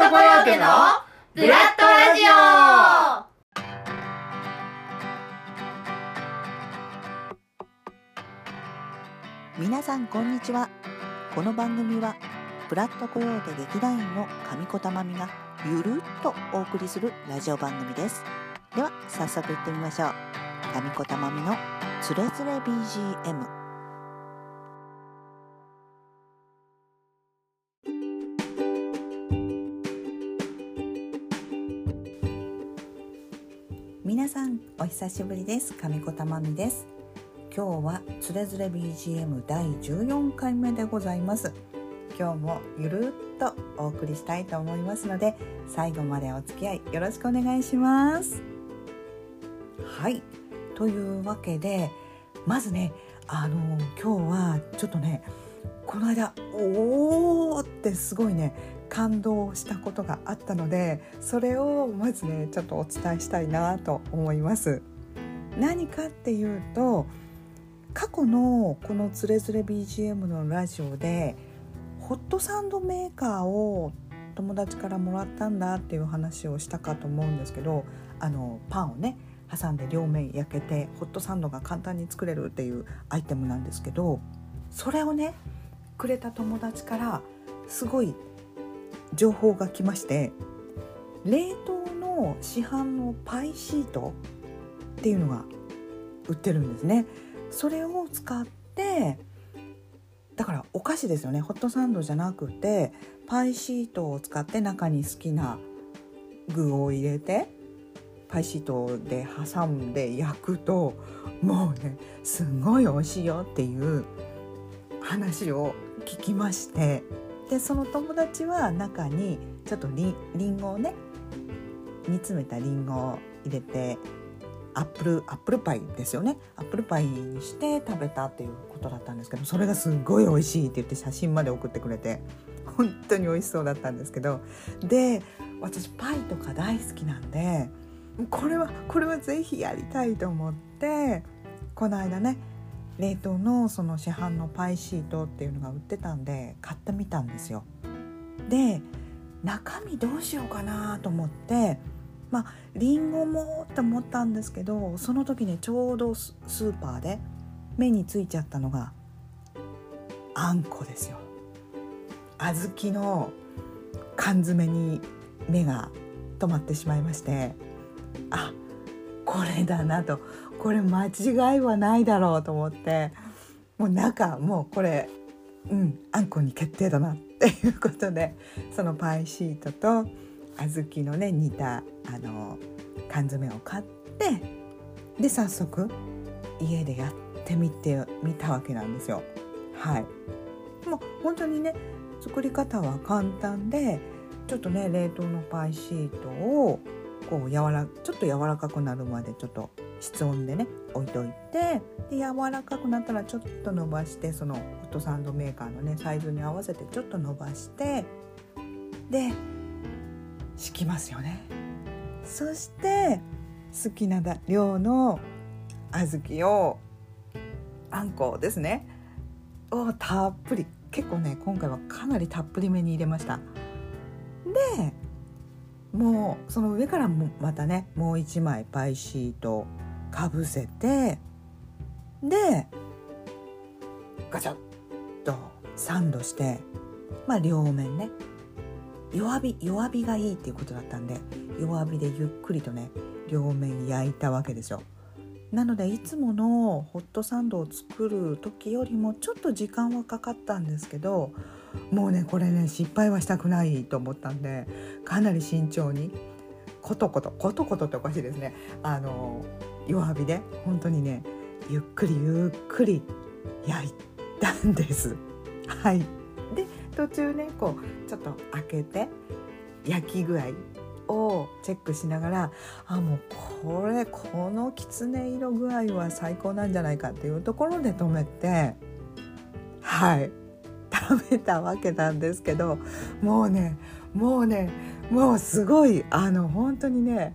トコヨーテのブラッドラジオ。皆さんこんにちは。この番組はブラッドコヨーテ劇団員の上子たまみがゆるっとお送りするラジオ番組です。では早速行ってみましょう。上子たまみのつれづれ BGM 久しぶりです。上子たまみです。今日はつれづれ BGM 第14回目でございます。今日もゆるっとお送りしたいと思いますので最後までお付き合いよろしくお願いします。はい。というわけでまずねあの今日はちょっとねこの間おーってすごいね感動したことがあったのでそれをまずねちょっとお伝えしたいなと思います。何かっていうと過去のこの「つれづれ BGM」のラジオでホットサンドメーカーを友達からもらったんだっていう話をしたかと思うんですけどあのパンをね挟んで両面焼けてホットサンドが簡単に作れるっていうアイテムなんですけどそれをねくれた友達からすごい情報が来まして冷凍の市販のパイシートっていうのが売ってるんですね。それを使ってだからお菓子ですよねホットサンドじゃなくてパイシートを使って中に好きな具を入れてパイシートで挟んで焼くともうねすごい美味しいよっていう話を聞きましてでその友達は中にちょっとりんごをね煮詰めたりんごを入れてアップルアップルパイですよねアップルパイにして食べたっていうことだったんですけどそれがすごい美味しいって言って写真まで送ってくれて本当に美味しそうだったんですけどで私パイとか大好きなんでこれはこれはぜひやりたいと思ってこの間ね冷凍のその市販のパイシートっていうのが売ってたんで買ってみたんですよ。で中身どうしようかなと思ってまありんごもって思ったんですけどその時ねちょうどスーパーで目についちゃったのがあんこですよ。小豆の缶詰に目が止まってしまいましてあこれだなとこれ間違いはないだろうと思ってもう中もうこれうんあんこに決定だなっていうことでそのパイシートと小豆のね煮たあの缶詰を買ってで早速家でやってみてみたわけなんですよ。はいもう本当にね作り方は簡単でちょっとね冷凍のパイシートをこう柔らちょっと柔らかくなるまでちょっと室温でね置いといてで柔らかくなったらちょっと伸ばしてそのホットサンドメーカーのねサイズに合わせてちょっと伸ばしてで敷きますよね。そして好きな量の小豆をあんこですね。をたっぷり。結構ね今回はかなりたっぷりめに入れました。でもうその上からもまたねもう一枚パイシートかぶせてでガチャッとサンドしてまあ両面ね弱火弱火がいいっていうことだったんで弱火でゆっくりとね両面焼いたわけですよ。なのでいつものホットサンドを作る時よりもちょっと時間はかかったんですけどもうねこれね失敗はしたくないと思ったんでかなり慎重にコトコトコトコトっておかしいですね。あの弱火で本当にねゆっくりゆっくり焼いたんです。はい。途中ねこうちょっと開けて焼き具合をチェックしながらあもうこれこのきつね色具合は最高なんじゃないかっていうところで止めてはい食べたわけなんですけどもうねもうねもうすごいあの本当にね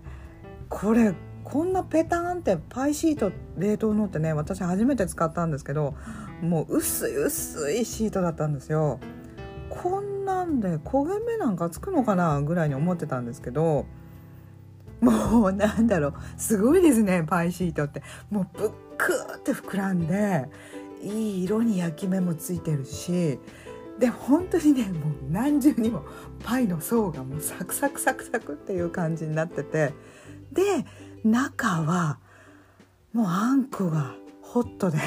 これこんなペタンってパイシート冷凍のってね私初めて使ったんですけどもう薄い薄いシートだったんですよ。こんなんで焦げ目なんかつくのかなぐらいに思ってたんですけどもうなんだろう。すごいですねパイシートって。もうぶっくーって膨らんでいい色に焼き目もついてるしで本当にねもう何重にもパイの層がもうサクサクサクサクっていう感じになっててで中はもうあんこがホットで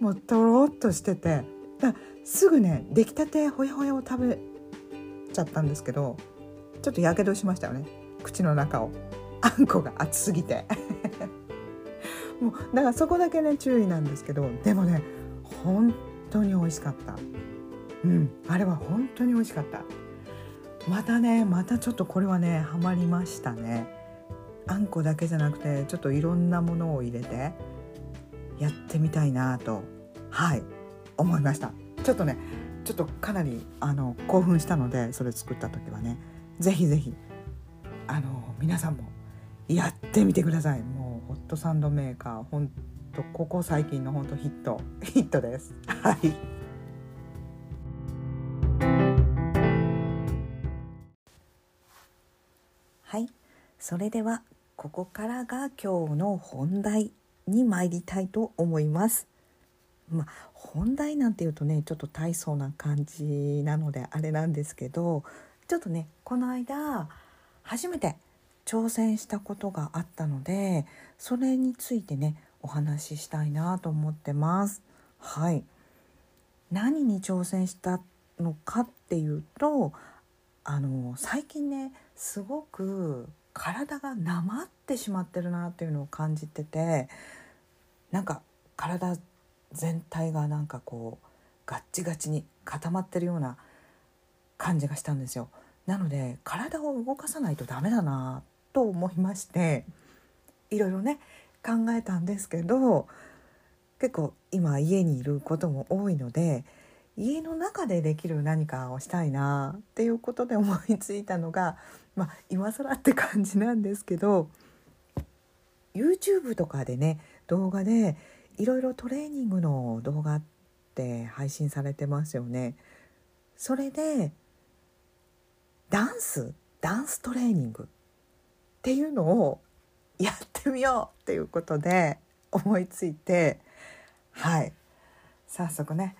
もうとろっとしててすぐね出来たてほやほやを食べちゃったんですけどちょっとやけどしましたよね。口の中を。あんこが熱すぎて。もうだからそこだけね注意なんですけどでもね本当に美味しかった。うんあれは本当に美味しかった。またねまたちょっとこれはねハマりましたね。あんこだけじゃなくてちょっといろんなものを入れてやってみたいなとはい思いました。ちょっとねちょっとかなりあの興奮したのでそれ作った時はねぜひぜひあの皆さんもやってみてください。もうホットサンドメーカーほんとここ最近のほんとヒットヒットです。はい。はい。それではここからが今日の本題に参りたいと思います。まあ本題なんていうとねちょっと大層な感じなのであれなんですけどちょっとねこの間初めて挑戦したことがあったのでそれについてねお話ししたいなと思ってます。はい何に挑戦したのかっていうとあの最近ねすごく体がなまってしまってるなっていうのを感じててなんか体全体がなんかこうガッチガチに固まってるような感じがしたんですよ。なので体を動かさないとダメだなと思いましていろいろね考えたんですけど結構今家にいることも多いので家の中でできる何かをしたいなっていうことで思いついたのがまあ今更って感じなんですけど YouTube とかでね動画でいろいろトレーニングの動画って配信されてますよね。それでダンスダンストレーニングっていうのをやってみようっていうことで思いついてはい早速ね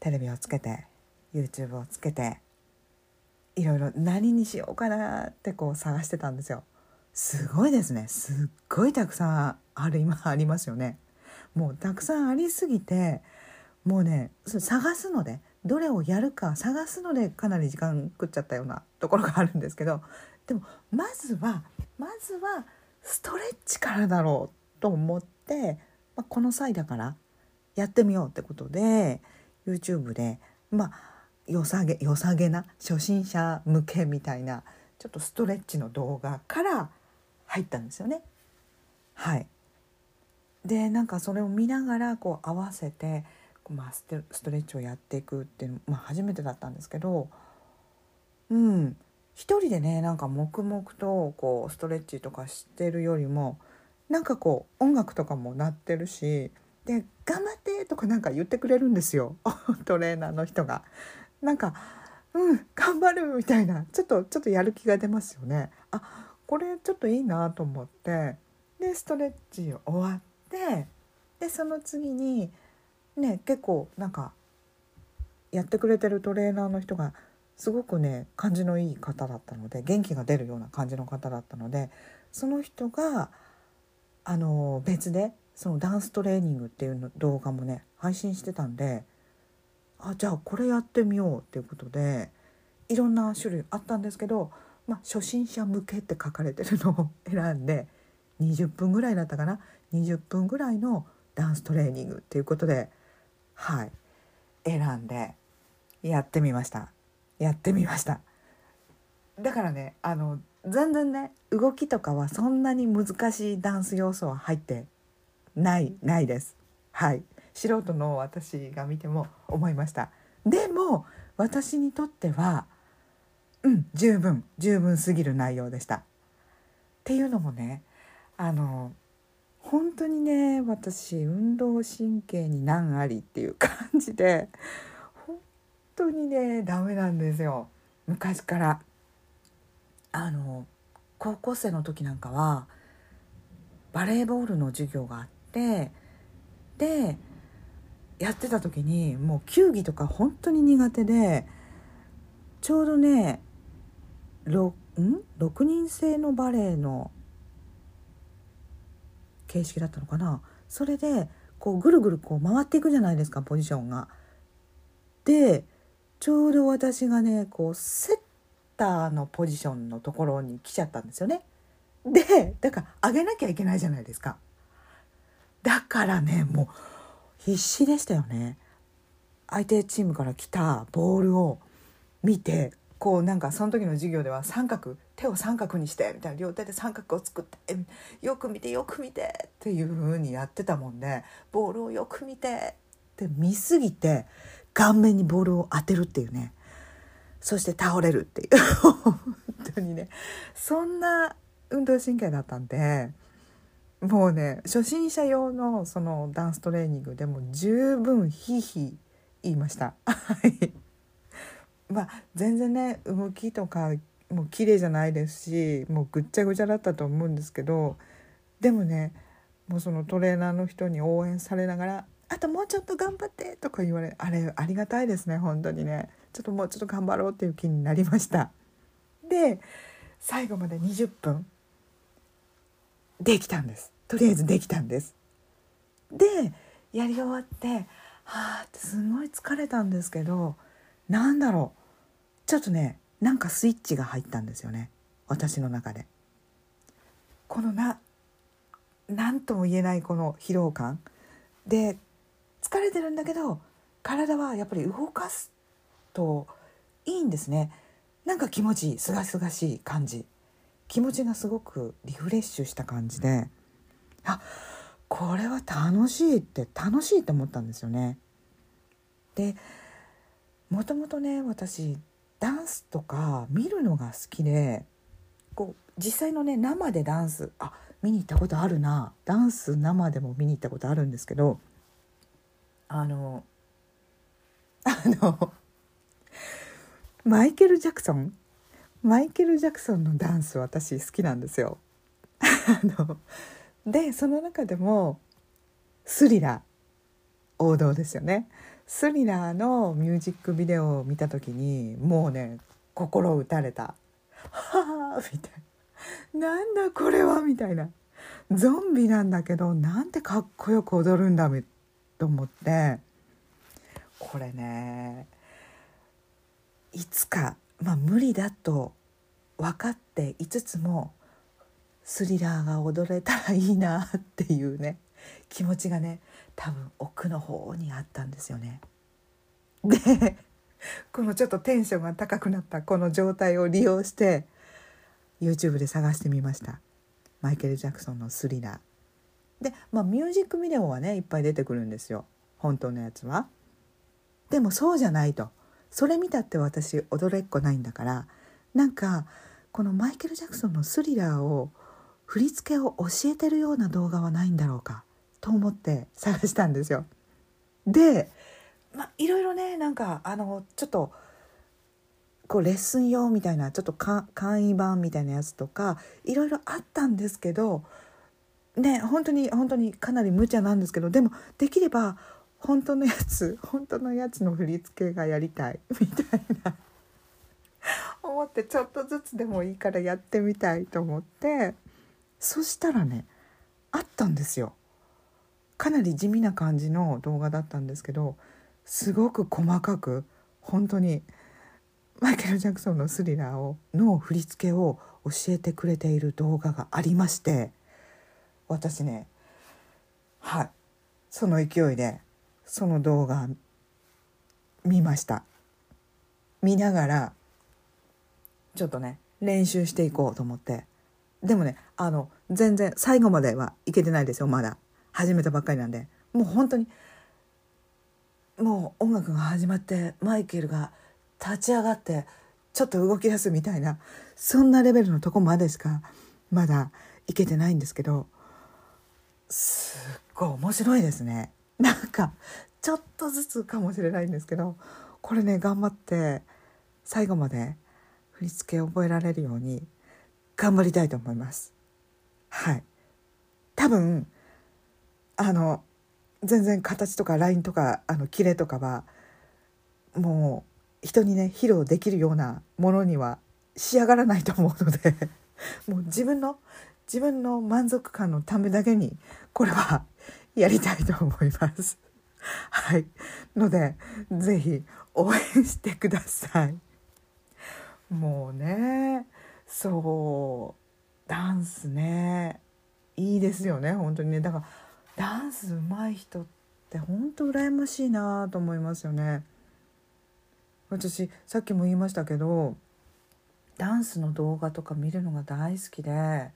テレビをつけて YouTube をつけていろいろ何にしようかなってこう探してたんですよ。すごいですねすっごいたくさんある今ありますよね。もうたくさんありすぎてもうね探すのでどれをやるか探すのでかなり時間食っちゃったような ところがあるんですけどでもまずはまずはストレッチからだろうと思って、まあ、この際だからやってみようってことで YouTube でまあ良さげ良さげな初心者向けみたいなちょっとストレッチの動画から入ったんですよね。はいでなんかそれを見ながらこう合わせてまあ、ストレッチをやっていくっていうの、まあ、初めてだったんですけどうん一人でねなんか黙々とこうストレッチとかしてるよりもなんかこう音楽とかも鳴ってるしで「頑張って!」とかなんか言ってくれるんですよ トレーナーの人が。なんかうん頑張るみたいなちょっとちょっとやる気が出ますよね。あこれちょっといいなと思ってでストレッチ終わってでその次にね結構なんかやってくれてるトレーナーの人がすごくね感じのいい方だったので元気が出るような感じの方だったのでその人があの別でそのダンストレーニングっていうの動画もね配信してたんであじゃあこれやってみようっていうことでいろんな種類あったんですけど、まあ、初心者向けって書かれてるのを 選んで20分ぐらいだったかな。20分ぐらいのダンストレーニングっていうことではい。選んでやってみました。やってみました。だからねあの全然ね動きとかはそんなに難しいダンス要素は入ってないないです。はい。素人の私が見ても思いました。でも私にとってはうん十分十分すぎる内容でした。っていうのもねあの本当にね私運動神経に難ありっていう感じで本当にねダメなんですよ。昔から。あの高校生の時なんかはバレーボールの授業があってでやってた時にもう球技とか本当に苦手でちょうどね 6, ん？6人制のバレエの形式だったのかなそれでこうぐるぐるこう回っていくじゃないですかポジションが。でちょうど私がねこうセッターのポジションのところに来ちゃったんですよね。でだから上げなきゃいけないじゃないですか。だからねもう必死でしたよね。相手チームから来たボールを見てこうなんかその時の授業では三角手を三角にしてみたいな両手で三角を作ってよく見てよく見てっていう風にやってたもんでボールをよく見てって見すぎて顔面にボールを当てるっていうね。そして倒れるっていう。本当にね。そんな運動神経だったんでもうね初心者用のそのダンストレーニングでも十分ひいひい言いました。はい。まあ全然ね動きとかもう綺麗じゃないですしもうぐっちゃぐちゃだったと思うんですけどでもねもうそのトレーナーの人に応援されながら「あともうちょっと頑張って」とか言われあれありがたいですね本当にねちょっともうちょっと頑張ろうっていう気になりました。で最後まで20分できたんです。とりあえずできたんです。でやり終わってはあってすごい疲れたんですけどなんだろう。ちょっとねなんかスイッチが入ったんですよね。私の中で。このな何とも言えないこの疲労感。で疲れてるんだけど体はやっぱり動かすといいんですね。なんか気持ちいいすがすがしい感じ。気持ちがすごくリフレッシュした感じで。あこれは楽しいって楽しいって思ったんですよね。でもともとね私ダンスとか見るのが好きでこう実際のね生でダンスあ見に行ったことあるなダンス生でも見に行ったことあるんですけどあの あのマイケル・ジャクソンマイケル・ジャクソンのダンス私好きなんですよ。あのでその中でもスリラー王道ですよね。スリラーのミュージックビデオを見た時にもうね心打たれた「はあ」みたいな「なんだこれは」みたいな。ゾンビなんだけどなんてかっこよく踊るんだと思って。これねいつかまあ無理だと分かっていつつもスリラーが踊れたらいいなっていうね気持ちがね多分奥の方にあったんですよね。でこのちょっとテンションが高くなったこの状態を利用して YouTube で探してみました。マイケル・ジャクソンの「スリラー」でまあミュージックビデオはねいっぱい出てくるんですよ。本当のやつは。でもそうじゃないと。それ見たって私踊れっこないんだから。なんかこのマイケル・ジャクソンの「スリラー」を振り付けを教えてるような動画はないんだろうか。と思って探したんですよ。で、まあ、いろいろねなんかあのちょっとこうレッスン用みたいなちょっと簡易版みたいなやつとかいろいろあったんですけどね本当に本当にかなり無茶なんですけどでもできれば本当のやつ 本当のやつの振り付けがやりたいみたいな 思ってちょっとずつでもいいからやってみたいと思ってそしたらねあったんですよ。かなり地味な感じの動画だったんですけどすごく細かく本当にマイケル・ジャクソンの「スリラーを」の振り付けを教えてくれている動画がありまして私ねはいその勢いでその動画見ました。見ながらちょっとね練習していこうと思って。でもねあの全然最後まではいけてないですよまだ。始めたばっかりなんでもう本当にもう音楽が始まってマイケルが立ち上がってちょっと動き出すみたいなそんなレベルのとこまでしかまだいけてないんですけどすっごい面白いですね。なんかちょっとずつかもしれないんですけどこれね頑張って最後まで振り付け覚えられるように頑張りたいと思います。はい。多分あの全然形とかラインとかあのキレとかはもう人にね披露できるようなものには仕上がらないと思うので もう自分の自分の満足感のためだけにこれは やりたいと思います。はい。ので、ぜひ応援してください。もうね、そう、ダンスね、いいですよね、本当にね。だから、ダンス上手い人って本当羨ましいなと思いますよね。私、さっきも言いましたけど、ダンスの動画とか見るのが大好きで、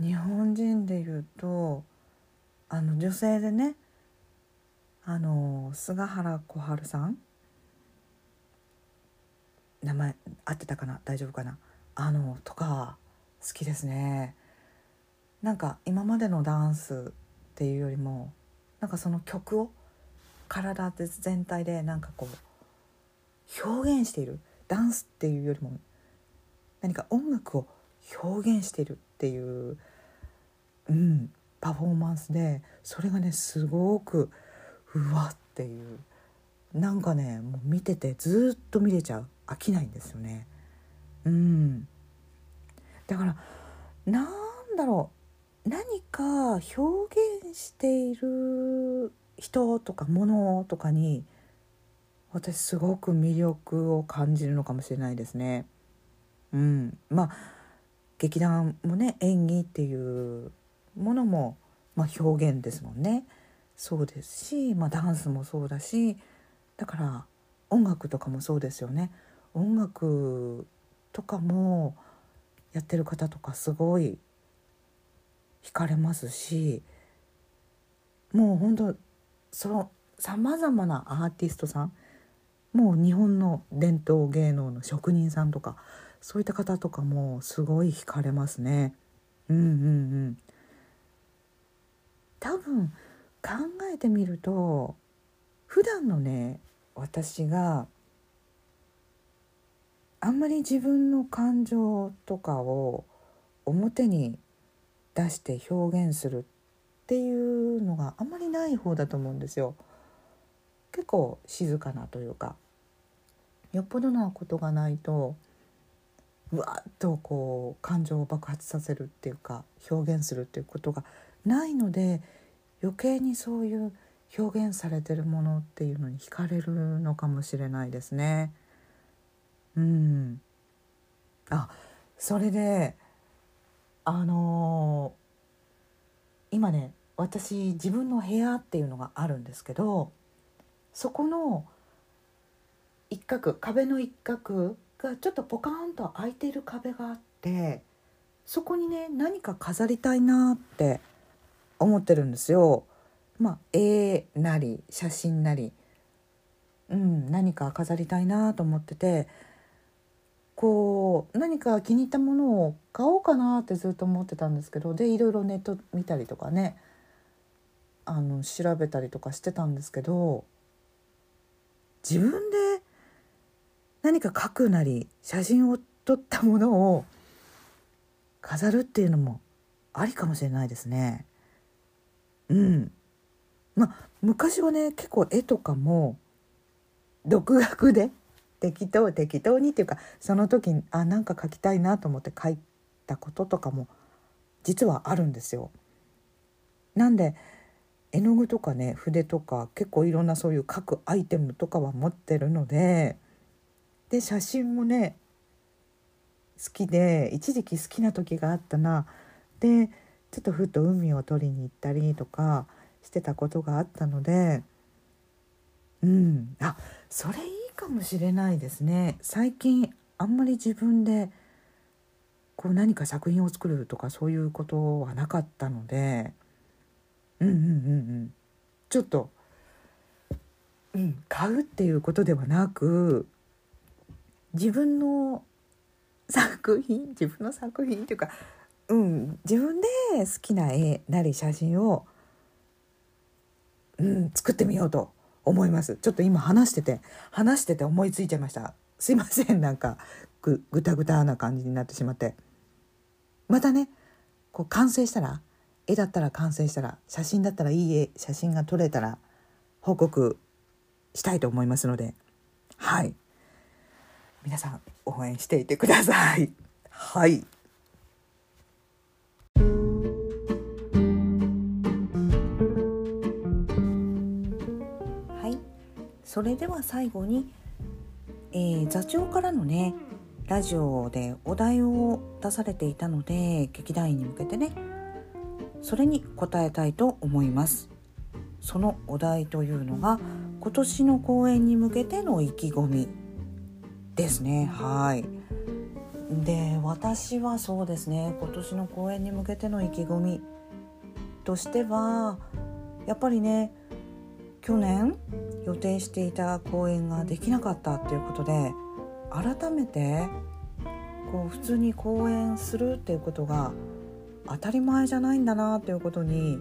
日本人でいうと、あの女性でねあの菅原小春さん？名前合ってたかな？大丈夫かな？あのとか好きですね。なんか今までのダンスっていうよりもなんかその曲を体全体でなんかこう表現している。ダンスっていうよりも何か音楽を表現しているっていううんパフォーマンスでそれがねすごくうわっていう。なんかねもう見ててずっと見れちゃう飽きないんですよねうんだからなんだろう。何か表現している人とか物とかに私すごく魅力を感じるのかもしれないですね。うん。まあ劇団もね演技っていうものも、まあ、表現ですもんね。そうですし、まあ、ダンスもそうだしだから音楽とかもそうですよね。音楽とかもやってる方とかすごい惹かれますしもう本当そのさまざまなアーティストさんもう日本の伝統芸能の職人さんとかそういった方とかもすごい惹かれますね。うんうんうん多分考えてみると普段のね私があんまり自分の感情とかを表に出して表現するっていうのがあんまりない方だと思うんですよ。結構静かなというかよっぽどなことがないとうわっとこう感情を爆発させるっていうか表現するっていうことがないので余計にそういう表現されてるものっていうのに惹かれるのかもしれないですね。うん、あそれであのー、今ね私自分の部屋っていうのがあるんですけどそこの一角壁の一角がちょっとポカーンと開いてる壁があってそこにね何か飾りたいなって思ってるんですよ。まあ、絵なり写真なり、うん、何か飾りたいなと思っててこう何か気に入ったものを買おうかなってずっと思ってたんですけどでいろいろネット見たりとかねあの調べたりとかしてたんですけど自分で何か書くなり写真を撮ったものを飾るっていうのもありかもしれないですね。うんまあ昔はね結構絵とかも独学で適当適当にっていうかその時にあなんか描きたいなと思って描いたこととかも実はあるんですよ。なんで絵の具とかね筆とか結構いろんなそういう描くアイテムとかは持ってるのでで写真もね好きで一時期好きな時があったなでちょっとふっと海を撮りに行ったりとかしてたことがあったのでうんあそれいいかもしれないですね。最近あんまり自分でこう何か作品を作るとかそういうことはなかったので。うんうんうんうん。ちょっと、うん、買うっていうことではなく自分の作品自分の作品っていうか、うん、自分で好きな絵なり写真を、うん、作ってみようと。思います。ちょっと今話してて話してて思いついちゃいました。すいません。なんかぐぐたぐたな感じになってしまって。またねこう完成したら絵だったら完成したら写真だったらいい絵写真が撮れたら報告したいと思いますので。はい。皆さん応援していてください。はい。はいそれでは最後に、えー座長からのねラジオでお題を出されていたので劇団員に向けてねそれに答えたいと思います。そのお題というのが今年の公演に向けての意気込みですね。はい。で私はそうですね今年の公演に向けての意気込みとしてはやっぱりね去年予定していた公演ができなかったっていうことで改めてこう普通に公演するっていうことが当たり前じゃないんだなっていうことに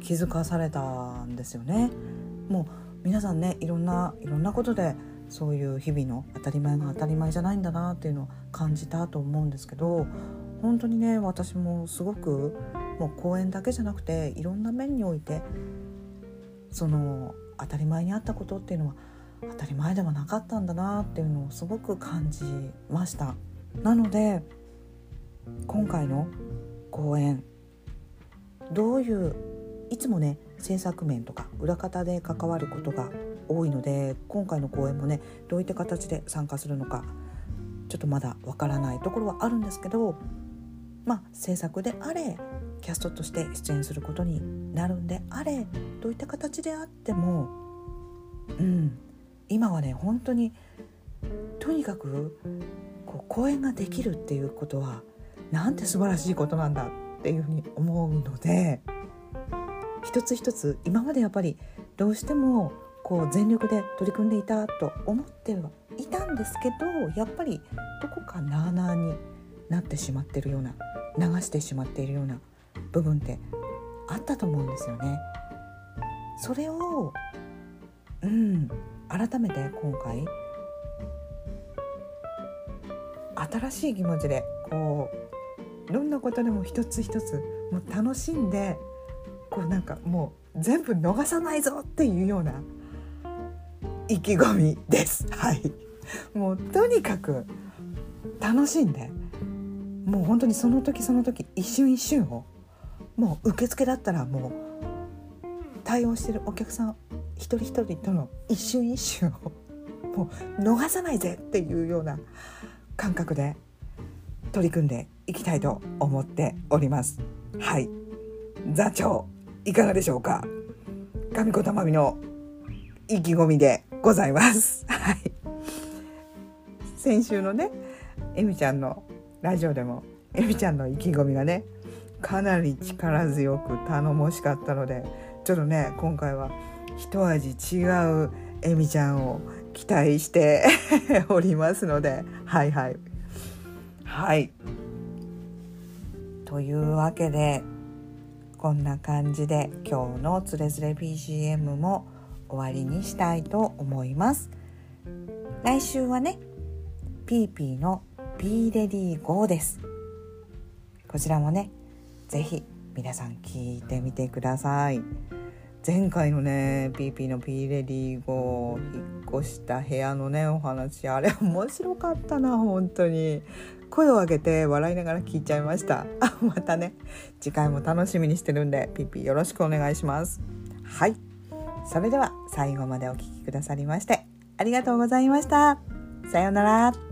気づかされたんですよね。もう皆さんねいろんないろんなことでそういう日々の当たり前が当たり前じゃないんだなっていうのを感じたと思うんですけど本当にね私もすごくもう公演だけじゃなくていろんな面においてその当たり前にあったことっていうのは当たり前ではなかったんだなっていうのをすごく感じました。なので今回の公演どういういつもね制作面とか裏方で関わることが多いので今回の公演もねどういった形で参加するのかちょっとまだわからないところはあるんですけどまあ制作であれキャストとして出演することになるんであれどういった形であってもうん今はね本当にとにかくこう公演ができるっていうことはなんて素晴らしいことなんだっていうふうに思うので一つ一つ今までやっぱりどうしてもこう全力で取り組んでいたと思ってはいたんですけどやっぱりどこかなあなあになってしまってるような流してしまっているような部分ってあったと思うんですよね。それをうん改めて今回新しい気持ちでこうどんなことでも一つ一つもう楽しんでこうなんかもう全部逃さないぞっていうような意気込みです。はい、もうとにかく楽しんでもう本当にその時その時一瞬一瞬をもう受付だったらもう対応してるお客さん一人一人との一瞬一瞬をもう逃さないぜっていうような感覚で取り組んでいきたいと思っております。はい座長いかがでしょうか？上子玉美の意気込みでございます。はい先週のねえみちゃんのラジオでもえみちゃんの意気込みがねかなり力強く頼もしかったのでちょっとね今回は一味違うえみちゃんを期待しておりますので はいはい。はい。というわけでこんな感じで今日のつれづれ BGM も終わりにしたいと思います。来週はねピーピーの Be Ready Go です。こちらもねぜひ皆さん聞いてみてください。前回のね PP の P レディーゴ引っ越した部屋のねお話あれ面白かったな本当に。声を上げて笑いながら聞いちゃいました。またね次回も楽しみにしてるんで PP よろしくお願いします。はい。それでは最後までお聴きくださりましてありがとうございました。さようなら。